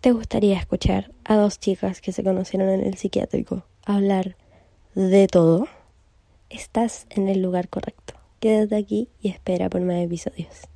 ¿Te gustaría escuchar a dos chicas que se conocieron en el psiquiátrico hablar de todo? Estás en el lugar correcto. Quédate aquí y espera por más episodios.